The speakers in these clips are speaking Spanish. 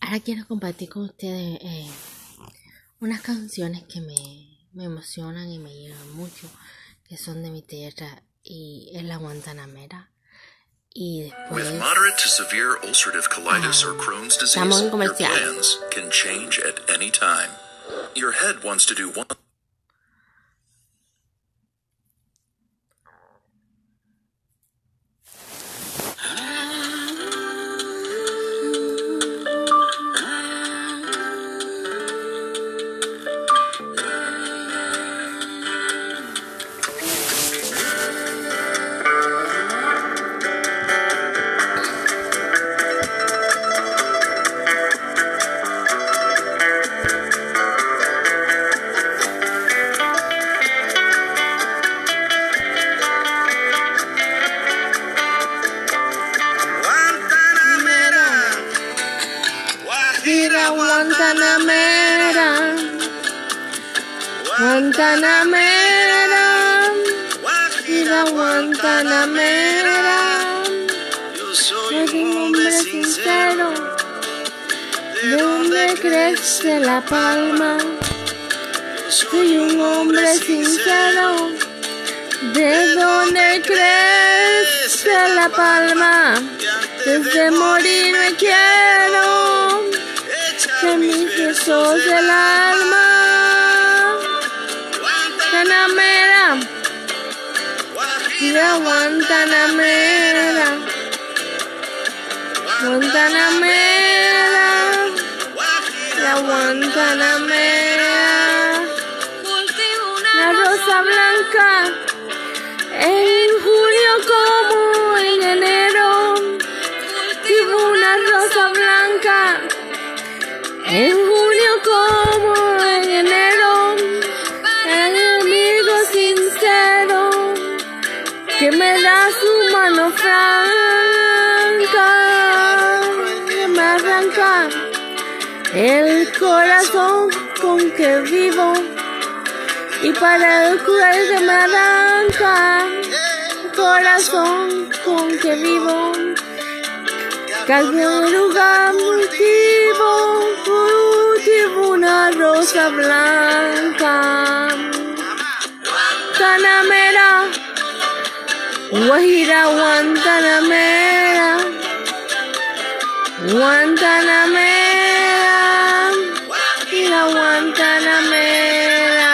Ahora quiero compartir con ustedes eh, unas canciones que me, me emocionan y me llegan mucho, que son de mi tierra y es la Guantanamera. Y después, With moderate to severe ulcerative colitis or Crohn's disease, your plans can change at any time. Your head wants to do one Guajira, Guantanamera, Guantanamera, Guajira, Guantanamera. Yo Soy un hombre sincero. ¿De dónde crece la palma? Soy un hombre sincero. ¿De dónde crece la palma? Desde morir me quiero. Guantanamera. Guantanamera, la Guantanamera. La rosa blanca en julio como en enero. Vivo una rosa blanca en julio como en enero. Mano franca, me arranca el corazón con que vivo y para el cruel que me arranca el corazón con que vivo. Cada lugar cultivo, cultivo una rosa blanca. Guantanamera, Guajira, Guantanamera, Guantanamera, Guajira, Guantanamera,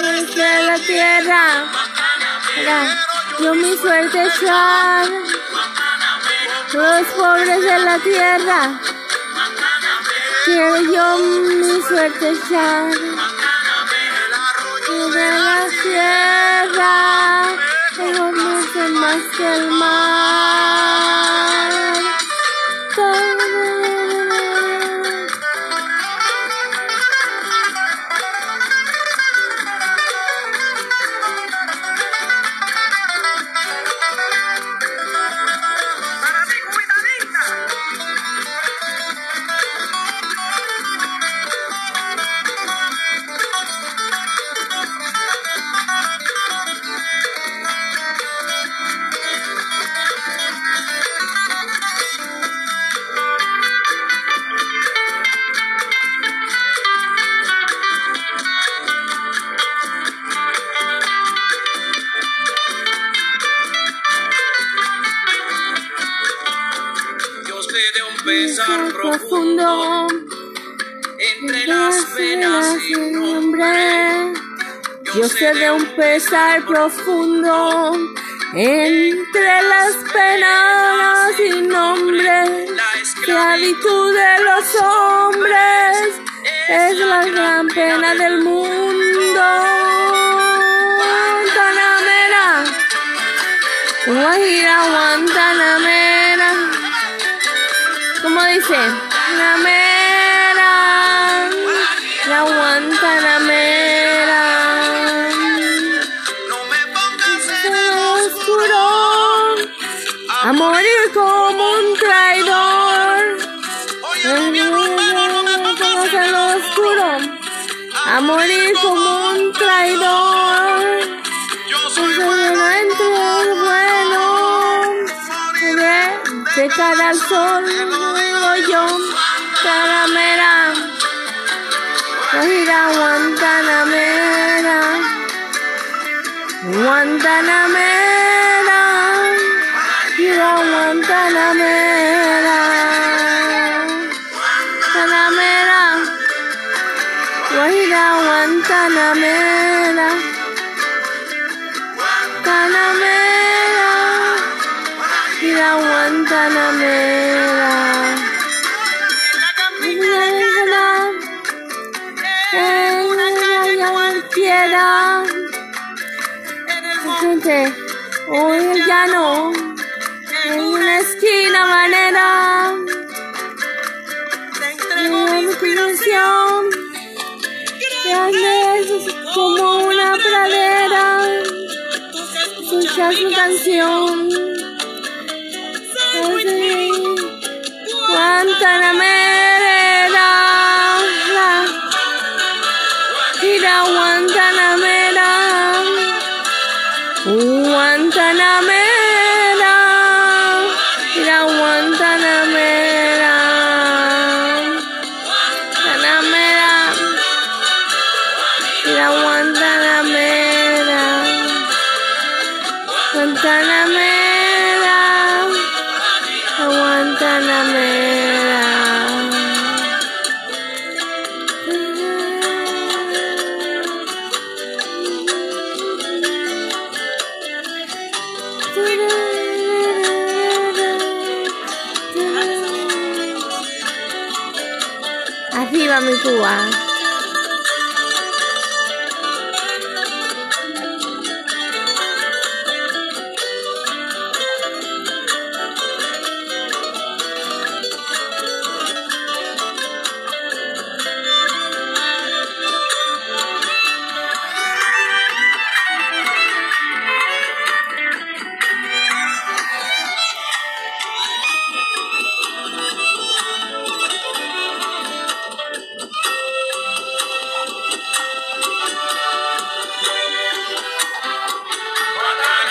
desde la tierra, era yo mi suerte echar, los pobres de la tierra, quiero yo mi suerte echar de la tierra, mejor sé más que el mar. De un pesar profundo entre las venas sin nombre. Yo sé de un pesar profundo entre las penas sin nombre. La La esclavitud esclavitud de los hombres es la gran pena del mundo. Guantanamera, Guajira, Guantanamera. ¿Cómo dice? Namera, la Guantanamera. no me pongas en oscuro. a morir como un traidor. No me pongas en el oscuro. a morir como un traidor. Yo soy bueno, de cara al sol. Mogollón, Caramera, Guajira, Guantanamera, Guantanamera, Guajira, Guantanamera, Guantanamera, Guajira, Guantanamera, Guantanamera, Guajira, Guantanamera. Gente, hoy el llano, en una esquina manera, en una ilusión, grande es como una pradera, escucha su canción, Guantanamera, Guantanamera, mira Guantanamera, Guantanamera, mira Guantanamera, Guantanamera, 他们住啊。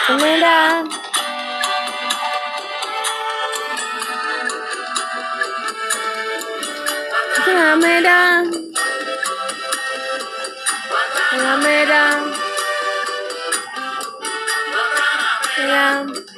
Mira. Mira. Mira. Mira.